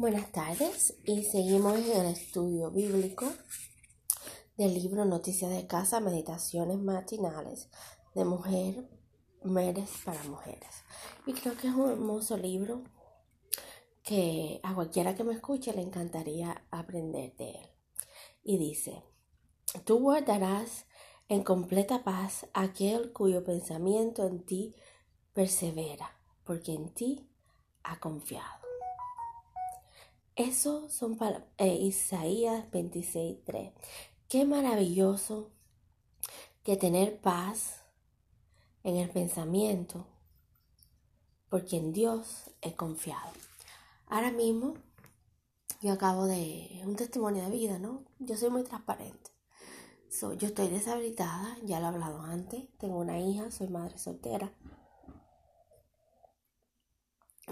Buenas tardes y seguimos en el estudio bíblico del libro Noticias de Casa, Meditaciones Matinales de Mujer, Mujeres para Mujeres. Y creo que es un hermoso libro que a cualquiera que me escuche le encantaría aprender de él. Y dice, tú guardarás en completa paz aquel cuyo pensamiento en ti persevera, porque en ti ha confiado. Eso son para eh, Isaías 26.3. Qué maravilloso que tener paz en el pensamiento, porque en Dios he confiado. Ahora mismo yo acabo de un testimonio de vida, ¿no? Yo soy muy transparente. yo estoy deshabilitada, ya lo he hablado antes, tengo una hija, soy madre soltera.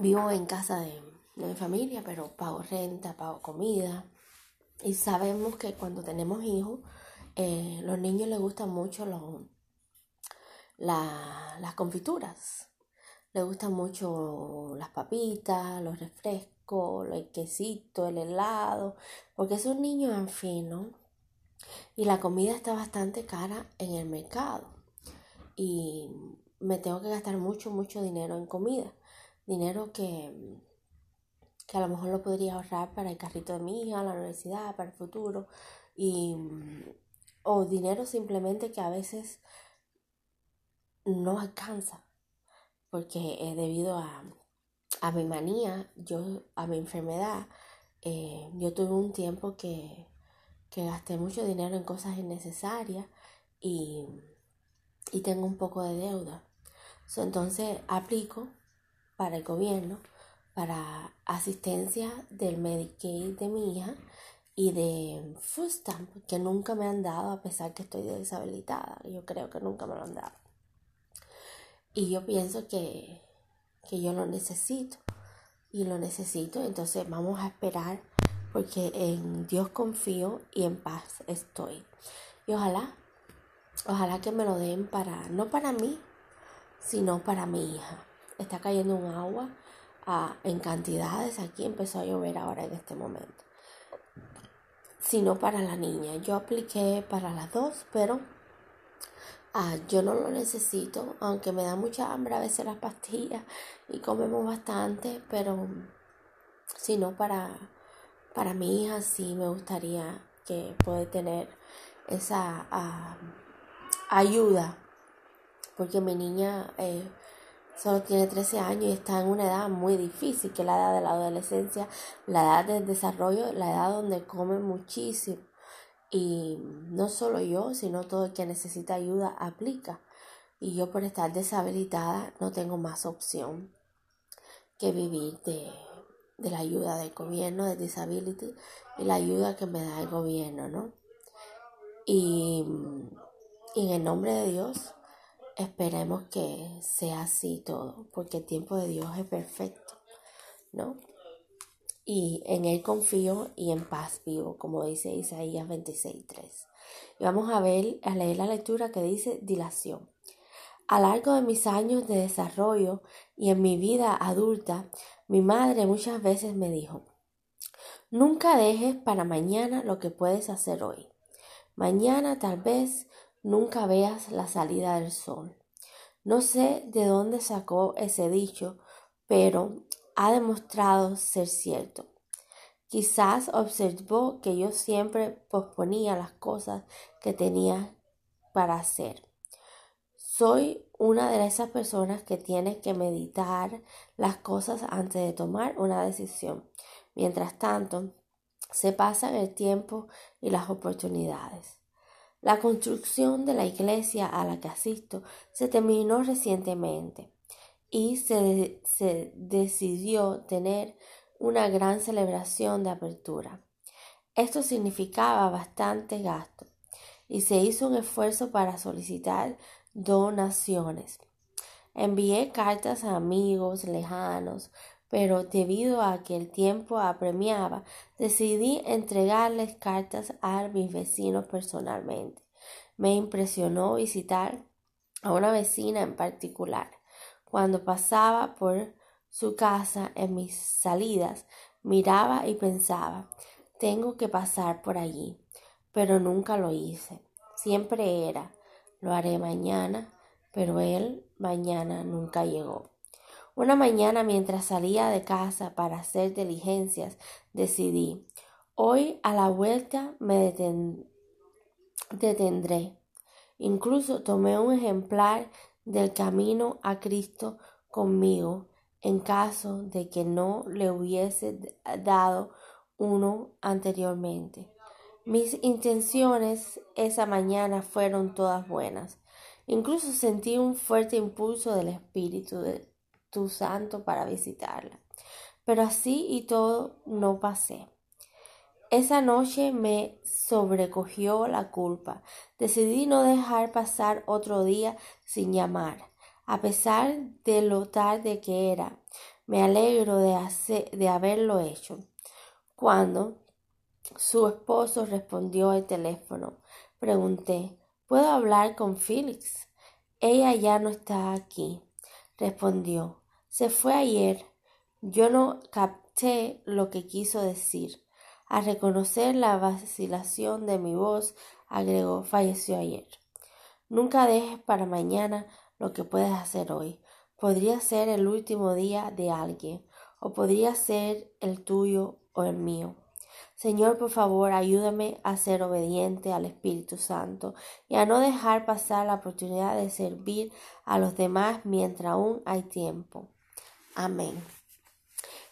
Vivo en casa de de mi familia, pero pago renta, pago comida. Y sabemos que cuando tenemos hijos, eh, los niños les gustan mucho los, las confituras. Les gustan mucho las papitas, los refrescos, el quesito, el helado, porque son niños en fin, ¿no? Y la comida está bastante cara en el mercado. Y me tengo que gastar mucho, mucho dinero en comida. Dinero que que a lo mejor lo podría ahorrar para el carrito de mi hija, la universidad, para el futuro, y, o dinero simplemente que a veces no alcanza, porque eh, debido a, a, mi manía, yo, a mi enfermedad, eh, yo tuve un tiempo que, que gasté mucho dinero en cosas innecesarias y, y tengo un poco de deuda. entonces aplico para el gobierno para asistencia del Medicaid de mi hija y de Food que nunca me han dado a pesar que estoy deshabilitada. Yo creo que nunca me lo han dado. Y yo pienso que, que yo lo necesito. Y lo necesito, entonces vamos a esperar porque en Dios confío y en paz estoy. Y ojalá, ojalá que me lo den para, no para mí, sino para mi hija. Está cayendo un agua en cantidades. Aquí empezó a llover ahora en este momento. Sino para la niña. Yo apliqué para las dos, pero ah, yo no lo necesito. Aunque me da mucha hambre a veces las pastillas y comemos bastante, pero sino para, para mi hija sí me gustaría que puede tener esa ah, ayuda. Porque mi niña... Eh, solo tiene 13 años y está en una edad muy difícil, que es la edad de la adolescencia, la edad del desarrollo, la edad donde come muchísimo. Y no solo yo, sino todo el que necesita ayuda aplica. Y yo por estar deshabilitada no tengo más opción que vivir de, la ayuda del gobierno de disability y la ayuda que me da el gobierno, ¿no? y en el nombre de Dios, Esperemos que sea así todo, porque el tiempo de Dios es perfecto, ¿no? Y en Él confío y en paz vivo, como dice Isaías 26.3. Y vamos a ver, a leer la lectura que dice dilación. A lo largo de mis años de desarrollo y en mi vida adulta, mi madre muchas veces me dijo, nunca dejes para mañana lo que puedes hacer hoy. Mañana tal vez nunca veas la salida del sol. No sé de dónde sacó ese dicho, pero ha demostrado ser cierto. Quizás observó que yo siempre posponía las cosas que tenía para hacer. Soy una de esas personas que tiene que meditar las cosas antes de tomar una decisión. Mientras tanto, se pasan el tiempo y las oportunidades. La construcción de la iglesia a la que asisto se terminó recientemente y se, decidió tener una gran celebración de apertura. Esto significaba bastante gasto y se hizo un esfuerzo para solicitar donaciones. Envié cartas a amigos lejanos, pero debido a que el tiempo apremiaba, decidí entregarles cartas a mis vecinos personalmente. Me impresionó visitar a una vecina en particular. Cuando pasaba por su casa en mis salidas, Miraba y pensaba, tengo que pasar por allí, pero nunca lo hice. Siempre era, lo haré mañana, pero él mañana nunca llegó. Una mañana mientras salía de casa para hacer diligencias, decidí, hoy a la vuelta me detendré. Incluso tomé un ejemplar del camino a Cristo conmigo en caso de que no le hubiese dado uno anteriormente. Mis intenciones esa mañana fueron todas buenas. Incluso sentí un fuerte impulso del Espíritu de tu Santo para visitarla. Pero así y todo no pasé. Esa noche me sobrecogió la culpa. Decidí no dejar pasar otro día sin llamar. A pesar de lo tarde que era, me alegro de, de haberlo hecho. Cuando su esposo respondió al teléfono, pregunté, ¿puedo hablar con Félix? Ella ya no está aquí, respondió. Se fue ayer. Yo no capté lo que quiso decir. Al reconocer la vacilación de mi voz, agregó, falleció ayer. Nunca dejes para mañana lo que puedes hacer hoy. Podría ser el último día de alguien, o podría ser el tuyo o el mío. Señor, por favor, ayúdame a ser obediente al Espíritu Santo y a no dejar pasar la oportunidad de servir a los demás mientras aún hay tiempo. Amén.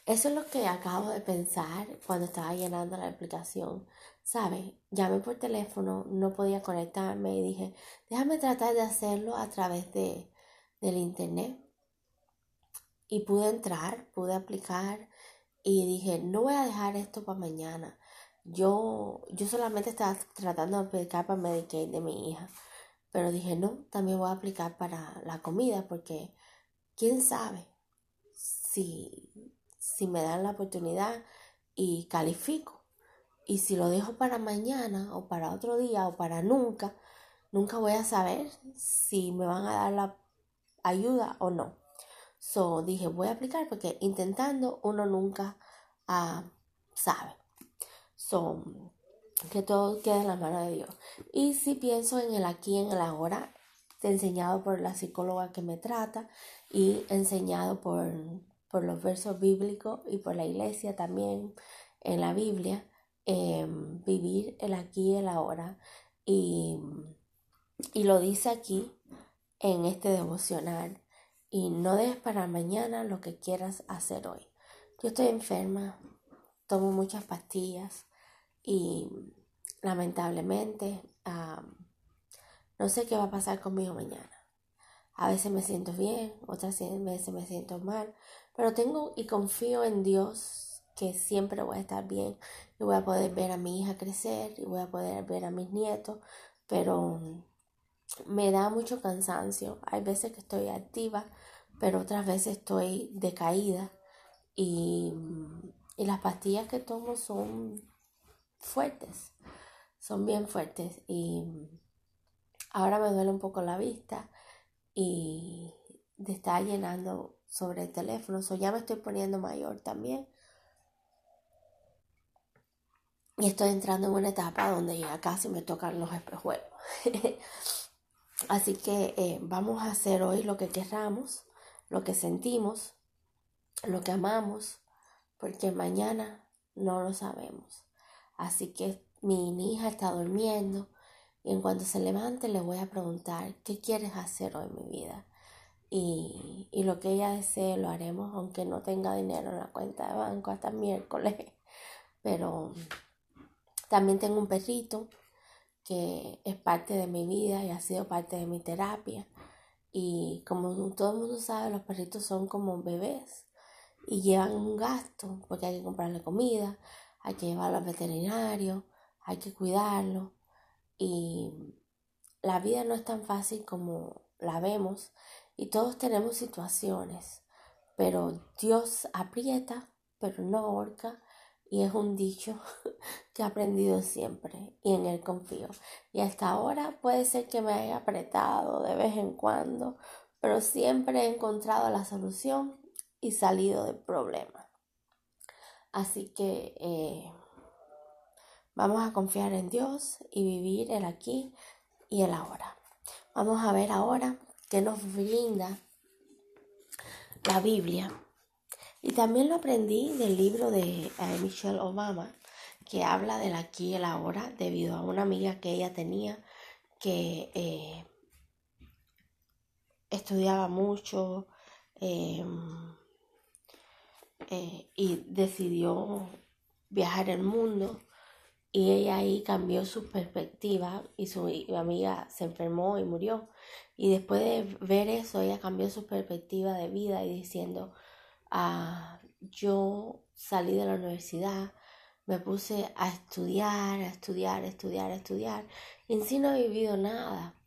Eso es lo que acabo de pensar cuando estaba llenando la aplicación. ¿Sabes? Llamé por teléfono, no podía conectarme y dije, déjame tratar de hacerlo a través de, del internet. Y pude entrar, pude aplicar y dije, no voy a dejar esto para mañana. Yo, yo solamente estaba tratando de aplicar para Medicaid de mi hija. Pero dije, no, también voy a aplicar para la comida porque quién sabe si, si me dan la oportunidad y califico. Y si lo dejo para mañana o para otro día o para nunca, nunca voy a saber si me van a dar la ayuda o no. So dije, voy a aplicar porque intentando uno nunca uh, sabe. So, que todo quede en la mano de Dios. Y si pienso en el aquí, en el ahora, enseñado por la psicóloga que me trata y enseñado por, por los versos bíblicos y por la iglesia también en la Biblia, Em, vivir el aquí y el ahora. Y, y lo dice aquí en este devocional. Y no dejes para mañana lo que quieras hacer hoy. Yo estoy enferma, tomo muchas pastillas y lamentablemente no sé qué va a pasar conmigo mañana. A veces me siento bien, otras veces me siento mal, pero tengo y confío en Dios que siempre voy a estar bien y voy a poder ver a mi hija crecer y voy a poder ver a mis nietos, pero me da mucho cansancio. Hay veces que estoy activa, pero otras veces estoy decaída y, y las pastillas que tomo son fuertes, son bien fuertes y ahora me duele un poco la vista y de estar llenando sobre el teléfono, so ya me estoy poniendo mayor también y estoy entrando en una etapa donde ya casi me tocan los espejuelos. Así que eh, vamos a hacer hoy lo que querramos, lo que sentimos, lo que amamos, porque mañana no lo sabemos. Así que mi hija está durmiendo y en cuanto se levante le voy a preguntar, ¿qué quieres hacer hoy, mi vida? Y, y lo que ella desee lo haremos, aunque no tenga dinero en la cuenta de banco hasta miércoles. Pero también tengo un perrito que es parte de mi vida y ha sido parte de mi terapia. Y como todo el mundo sabe, los perritos son como bebés y llevan un gasto porque hay que comprarle comida, hay que llevarlo al veterinario, hay que cuidarlo. Y la vida no es tan fácil como la vemos y todos tenemos situaciones, pero Dios aprieta, pero no ahorca y es un dicho que he aprendido siempre y en él confío. Y hasta ahora puede ser que me haya apretado de vez en cuando, pero siempre he encontrado la solución y salido del problema. Así que eh, vamos a confiar en Dios y vivir el aquí y el ahora. Vamos a ver ahora qué nos brinda la Biblia. Y también lo aprendí del libro de eh, Michelle Obama, que habla del aquí y el ahora, debido a una amiga que ella tenía que eh, estudiaba mucho em, eh, y decidió viajar el mundo y ella ahí cambió su perspectiva y su amiga se enfermó y murió. Y después de ver eso, ella cambió su perspectiva de vida y diciendo, ah, yo salí de la universidad, me puse a estudiar, a estudiar, a estudiar, a estudiar, y en sí no he vivido nada.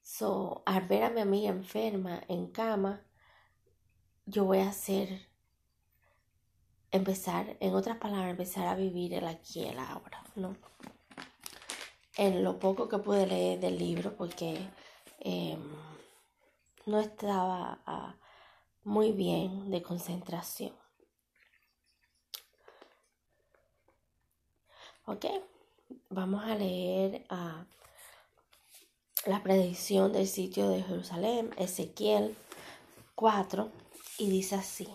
So, al ver a mi amiga enferma en cama, yo voy a hacer, empezar, en otras palabras, empezar a vivir el aquí y el ahora, ¿no? En lo poco que pude leer del libro, porque em, no estaba ah, muy bien de concentración. Ok, vamos a leer a la predicción del sitio de Jerusalén, Ezequiel 4, y dice así,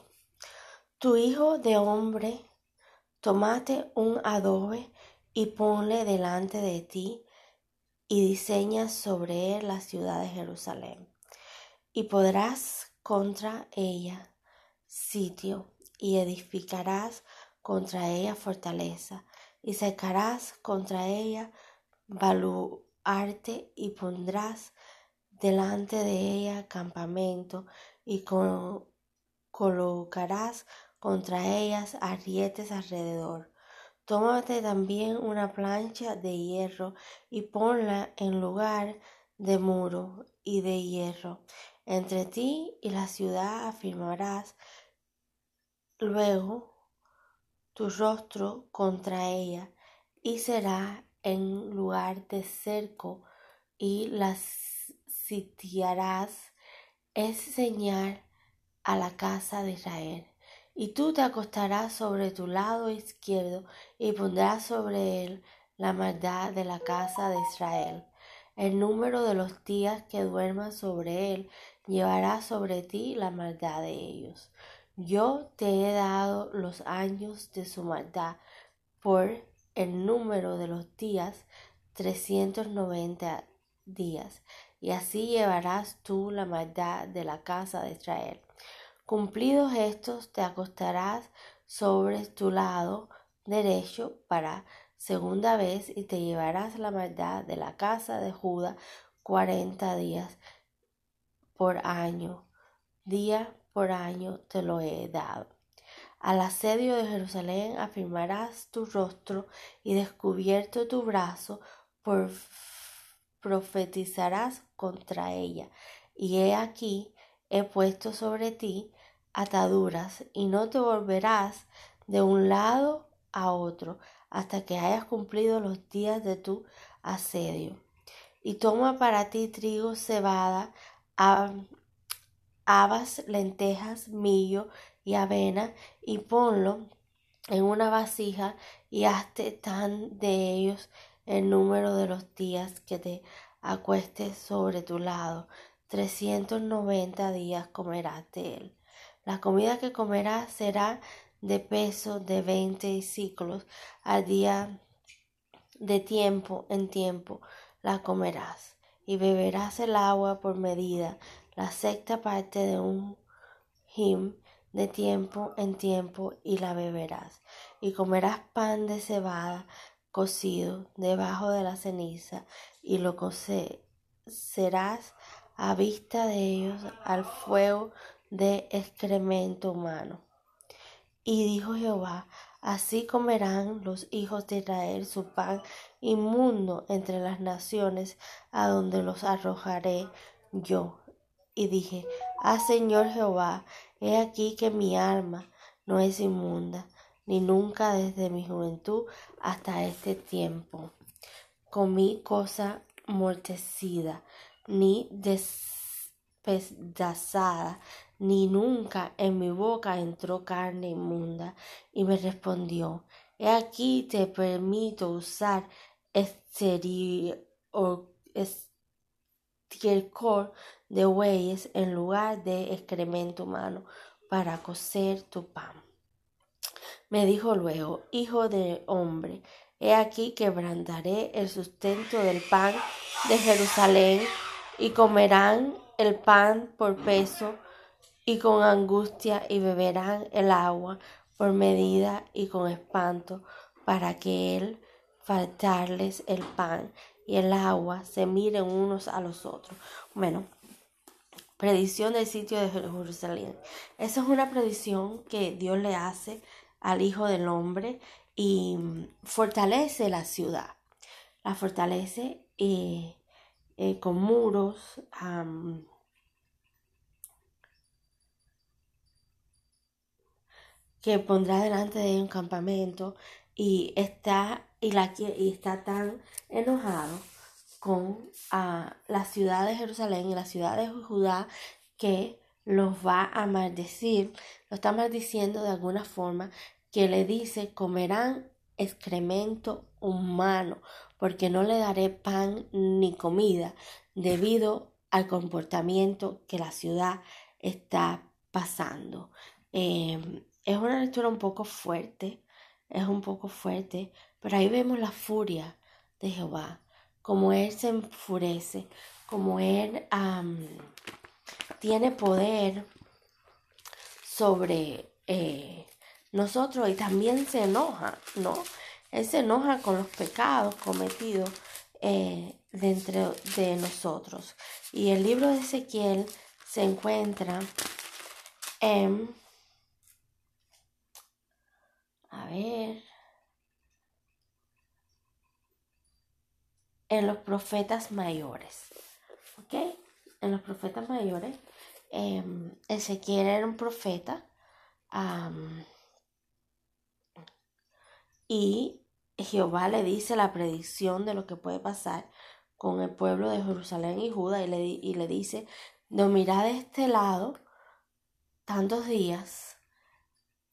Tu hijo de hombre, tomate un adobe y ponle delante de ti y diseña sobre él la ciudad de Jerusalén. Y podrás contra ella sitio y edificarás contra ella fortaleza y secarás contra ella balu arte y pondrás delante de ella campamento y colocarás contra ellas arietes alrededor. Tómate también una plancha de hierro y ponla en lugar de muro y de hierro. Entre ti y la ciudad afirmarás luego tu rostro contra ella y será en lugar de cerco y las sitiarás es señal a la casa de Israel. Y tú te acostarás sobre tu lado izquierdo y pondrás sobre él la maldad de la casa de Israel. El número de los días que duermas sobre él llevará sobre ti la maldad de ellos. Yo te he dado los años de su maldad por el número de los días, trescientos noventa días, y así llevarás tú la maldad de la casa de Israel. Cumplidos estos, te acostarás sobre tu lado derecho para segunda vez y te llevarás la maldad de la casa de Judá cuarenta días por año, día por año te lo he dado. Al asedio de Jerusalén afirmarás tu rostro y descubierto tu brazo, por profetizarás contra ella. Y he aquí, he puesto sobre ti ataduras, y no te volverás de un lado a otro hasta que hayas cumplido los días de tu asedio. Y toma para ti trigo, cebada, habas, lentejas, millo y avena y ponlo en una vasija y hazte tan de ellos el número de los días que te acuestes sobre tu lado. Trescientos noventa días comerás de él. La comida que comerás será de peso de veinte ciclos al día de tiempo en tiempo la comerás y beberás el agua por medida, la sexta parte de un him de tiempo en tiempo y la beberás, y comerás pan de cebada cocido debajo de la ceniza, y lo cocerás a vista de ellos al fuego de excremento humano. Y dijo Jehová, así comerán los hijos de Israel su pan inmundo entre las naciones a donde los arrojaré yo. Y dije, ah Señor Jehová, He aquí que mi alma no es inmunda, ni nunca desde mi juventud hasta este tiempo. Comí cosa mortecida, ni ni nunca en mi boca entró carne inmunda. Y me respondió, He aquí te permito usar estiércol de bueyes en lugar de excremento humano para cocer tu pan. Me dijo luego, Hijo de hombre, he aquí quebrantaré el sustento del pan de Jerusalén y comerán el pan por peso y con angustia y beberán el agua por medida y con espanto para que él faltarles el pan y el agua se miren unos a los otros. Bueno, predicción del sitio de Jerusalén. Esa es una predicción que Dios le hace al Hijo del Hombre y fortalece la ciudad. La fortalece eh, eh, con muros. que pondrá delante de un campamento y está y, la, y está tan enojado con la ciudad de Jerusalén y la ciudad de Judá que los va a maldecir, lo está maldiciendo de alguna forma, que le dice comerán excremento humano, porque no le daré pan ni comida debido al comportamiento que la ciudad está pasando. Em, es una lectura un poco fuerte, es un poco fuerte, pero ahí vemos la furia de Jehová, como Él se enfurece, como Él tiene poder sobre eh, nosotros y también se enoja, ¿no? Él se enoja con los pecados cometidos eh, dentro de nosotros. Y el libro de Ezequiel se encuentra en... A ver. en los profetas mayores. ¿Ok? En los profetas mayores, eh, Ezequiel era un profeta y Jehová le dice la predicción de lo que puede pasar con el pueblo de Jerusalén y Judá y le, y le dice, dormirá de este lado tantos días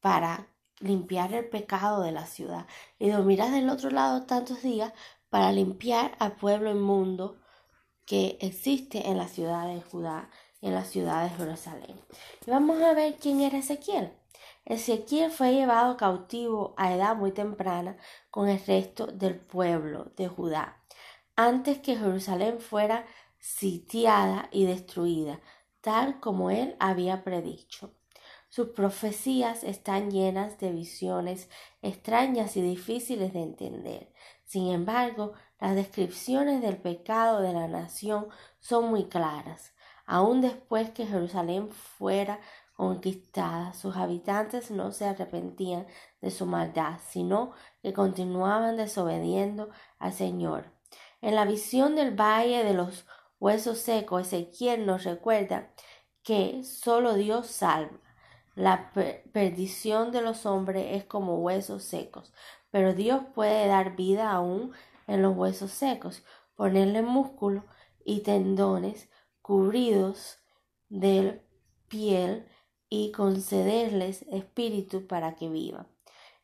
para limpiar el pecado de la ciudad y dormirá del otro lado tantos días para limpiar al pueblo inmundo que existe en la ciudad de Judá en la ciudad de Jerusalén. Y vamos a ver quién era Ezequiel. Ezequiel fue llevado cautivo a edad muy temprana con el resto del pueblo de Judá, antes que Jerusalén fuera sitiada y destruida, tal como él había predicho. Sus profecías están llenas de visiones extrañas y difíciles de entender. Sin embargo, las descripciones del pecado de la nación son muy claras. Aún después que Jerusalén fuera conquistada, sus habitantes no se arrepentían de su maldad, sino que continuaban desobediendo al Señor. En la visión del valle de los huesos secos, Ezequiel nos recuerda que solo Dios salva. La perdición de los hombres es como huesos secos, pero Dios puede dar vida aún en los huesos secos, ponerle músculo y tendones cubridos de piel y concederles espíritu para que vivan.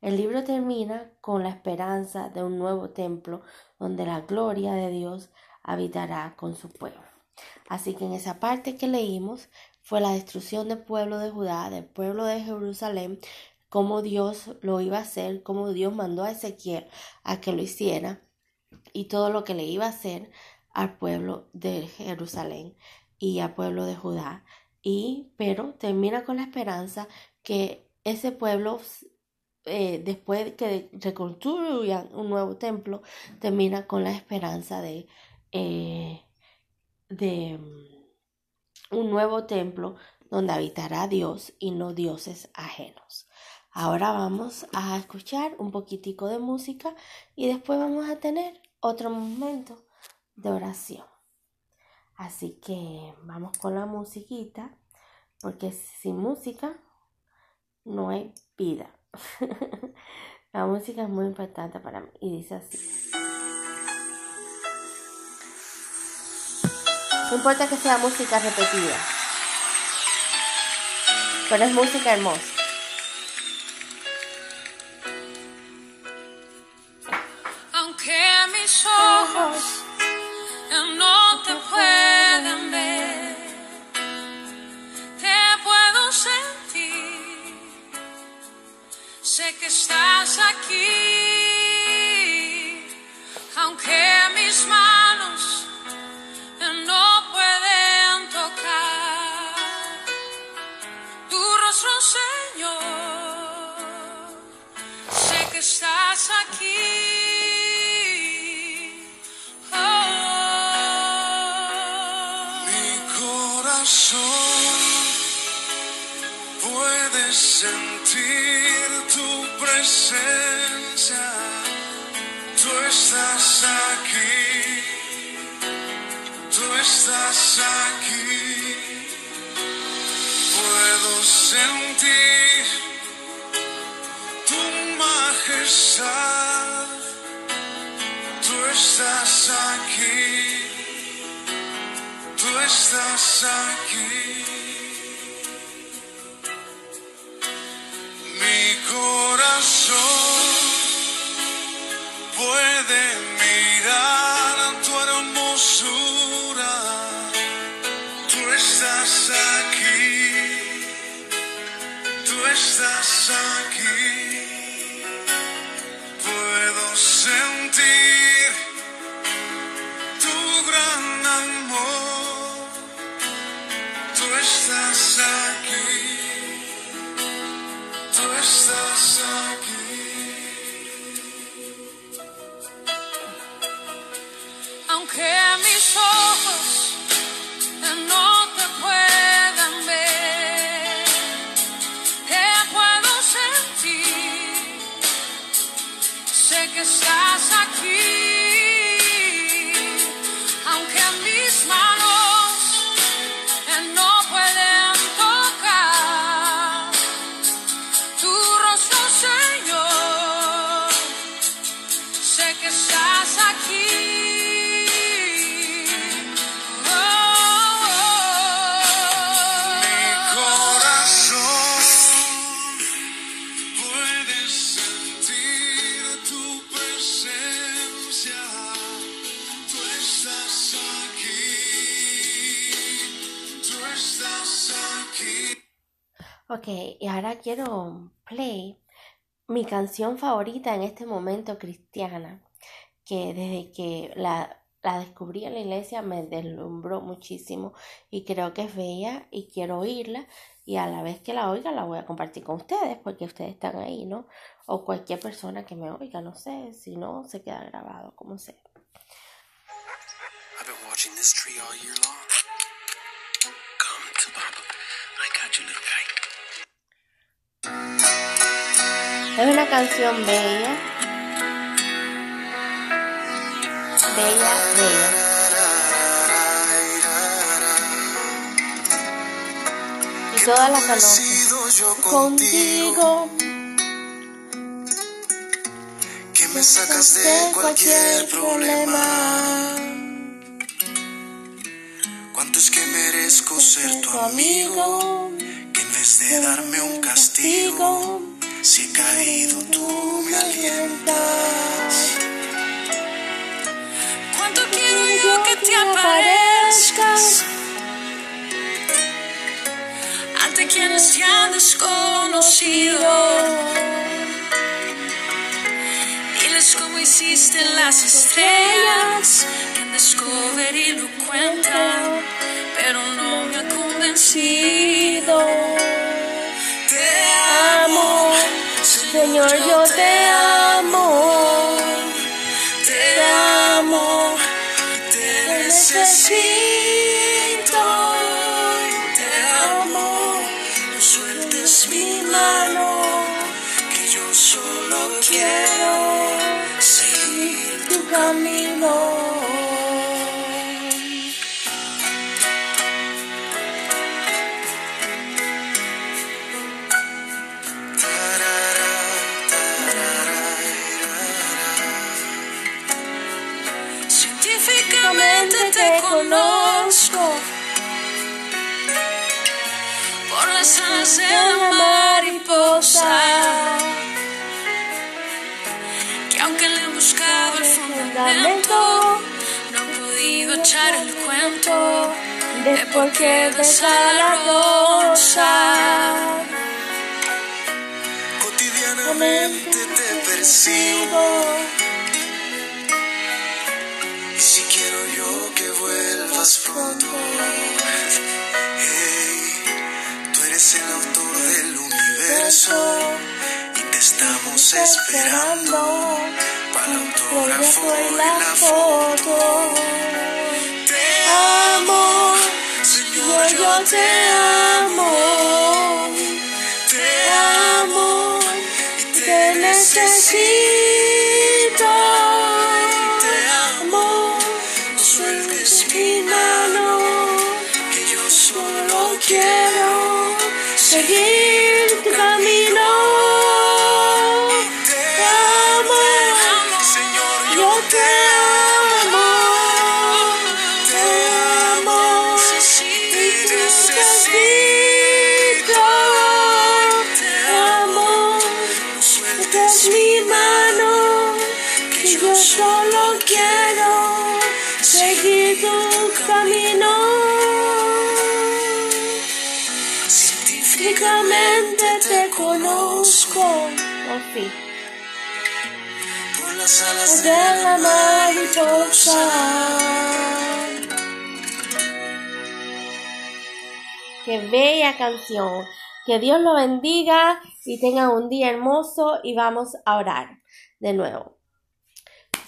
El libro termina con la esperanza de un nuevo templo donde la gloria de Dios habitará con su pueblo. Así que en esa parte que leímos fue la destrucción del pueblo de Judá, del pueblo de Jerusalén, cómo Dios lo iba a hacer, cómo Dios mandó a Ezequiel a que lo hiciera y todo lo que le iba a hacer al pueblo de Jerusalén y al pueblo de Judá. Y pero termina con la esperanza que ese pueblo eh, después que reconstruyan un nuevo templo termina con la esperanza de eh, de un nuevo templo donde habitará Dios y no dioses ajenos. Ahora vamos a escuchar un poquitico de música y después vamos a tener otro momento de oración. Así que vamos con la musiquita, porque sin música no hay vida. la música es muy importante para mí y dice así. No importa que sea música repetida. Pero es música hermosa. Majestad. Tú estás aquí. Tú estás aquí. Mi corazón puede mirar tu hermosura. Tú estás aquí. Tú estás aquí. Sentir tu gran amor. Tú estás aquí. Tú estás aquí. Quiero play mi canción favorita en este momento cristiana, que desde que la, la descubrí en la iglesia me deslumbró muchísimo y creo que es bella y quiero oírla y a la vez que la oiga la voy a compartir con ustedes porque ustedes están ahí, ¿no? O cualquier persona que me oiga, no sé, si no se queda grabado, como sea. All year long. Es una canción bella. Bella, bella. Y todas las conocen. Contigo, que me sacas de cualquier problema. ¿Cuánto es que merezco ser tu amigo? Que en vez de darme un castigo, si he caído tú me alientas. Cuánto quiero yo que te aparezcas ante quienes te han desconocido. Cómo hiciste las estrellas que en Discovery lo cuentan, pero no me ha convencido. Señor, yo te amo. te amo, Te necesito. te amo. No sueltes mi mano, que yo solo quiero seguir tu camino. Alas de mariposa. Que aunque le he buscado el fundamento, no he podido echar el cuento de por qué besa la rosa. Cotidianamente te persigo. Y si quiero yo que vuelvas pronto. Eres el autor del universo. Y te estamos esperando. Para el autógrafo y la foto. Te amo, Señor, yo te amo. Te amo y te necesito. Solo quiero seguir tu camino. Científicamente te conozco Oh, sí. por las alas De la mariposa. Qué bella canción. Que Dios lo bendiga y tengan un día hermoso y vamos a orar de nuevo.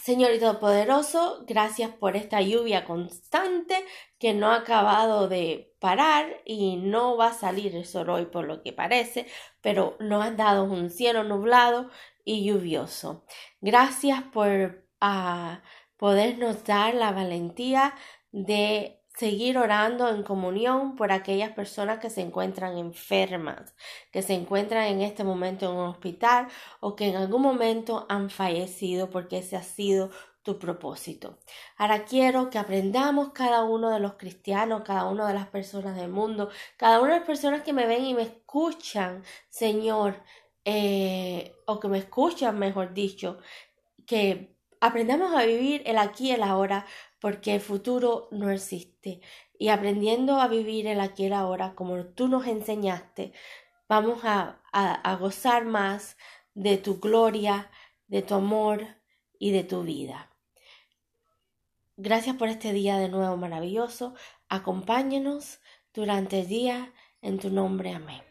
Señor y Todopoderoso, gracias por esta lluvia constante que no ha acabado de parar y no va a salir el sol hoy por lo que parece, pero nos has dado un cielo nublado y lluvioso. Gracias por ah, podernos dar la valentía de seguir orando en comunión por aquellas personas que se encuentran enfermas, que se encuentran en este momento en un hospital o que en algún momento han fallecido porque ese ha sido tu propósito. Ahora quiero que aprendamos cada uno de los cristianos, cada una de las personas del mundo, cada una de las personas que me ven y me escuchan, Señor, eh, o que me escuchan, mejor dicho, que aprendamos a vivir el aquí y el ahora porque el futuro no existe. Y aprendiendo a vivir el aquí y el ahora como tú nos enseñaste, vamos a, gozar más de tu gloria, de tu amor y de tu vida. Gracias por este día de nuevo maravilloso. Acompáñanos durante el día en tu nombre. Amén.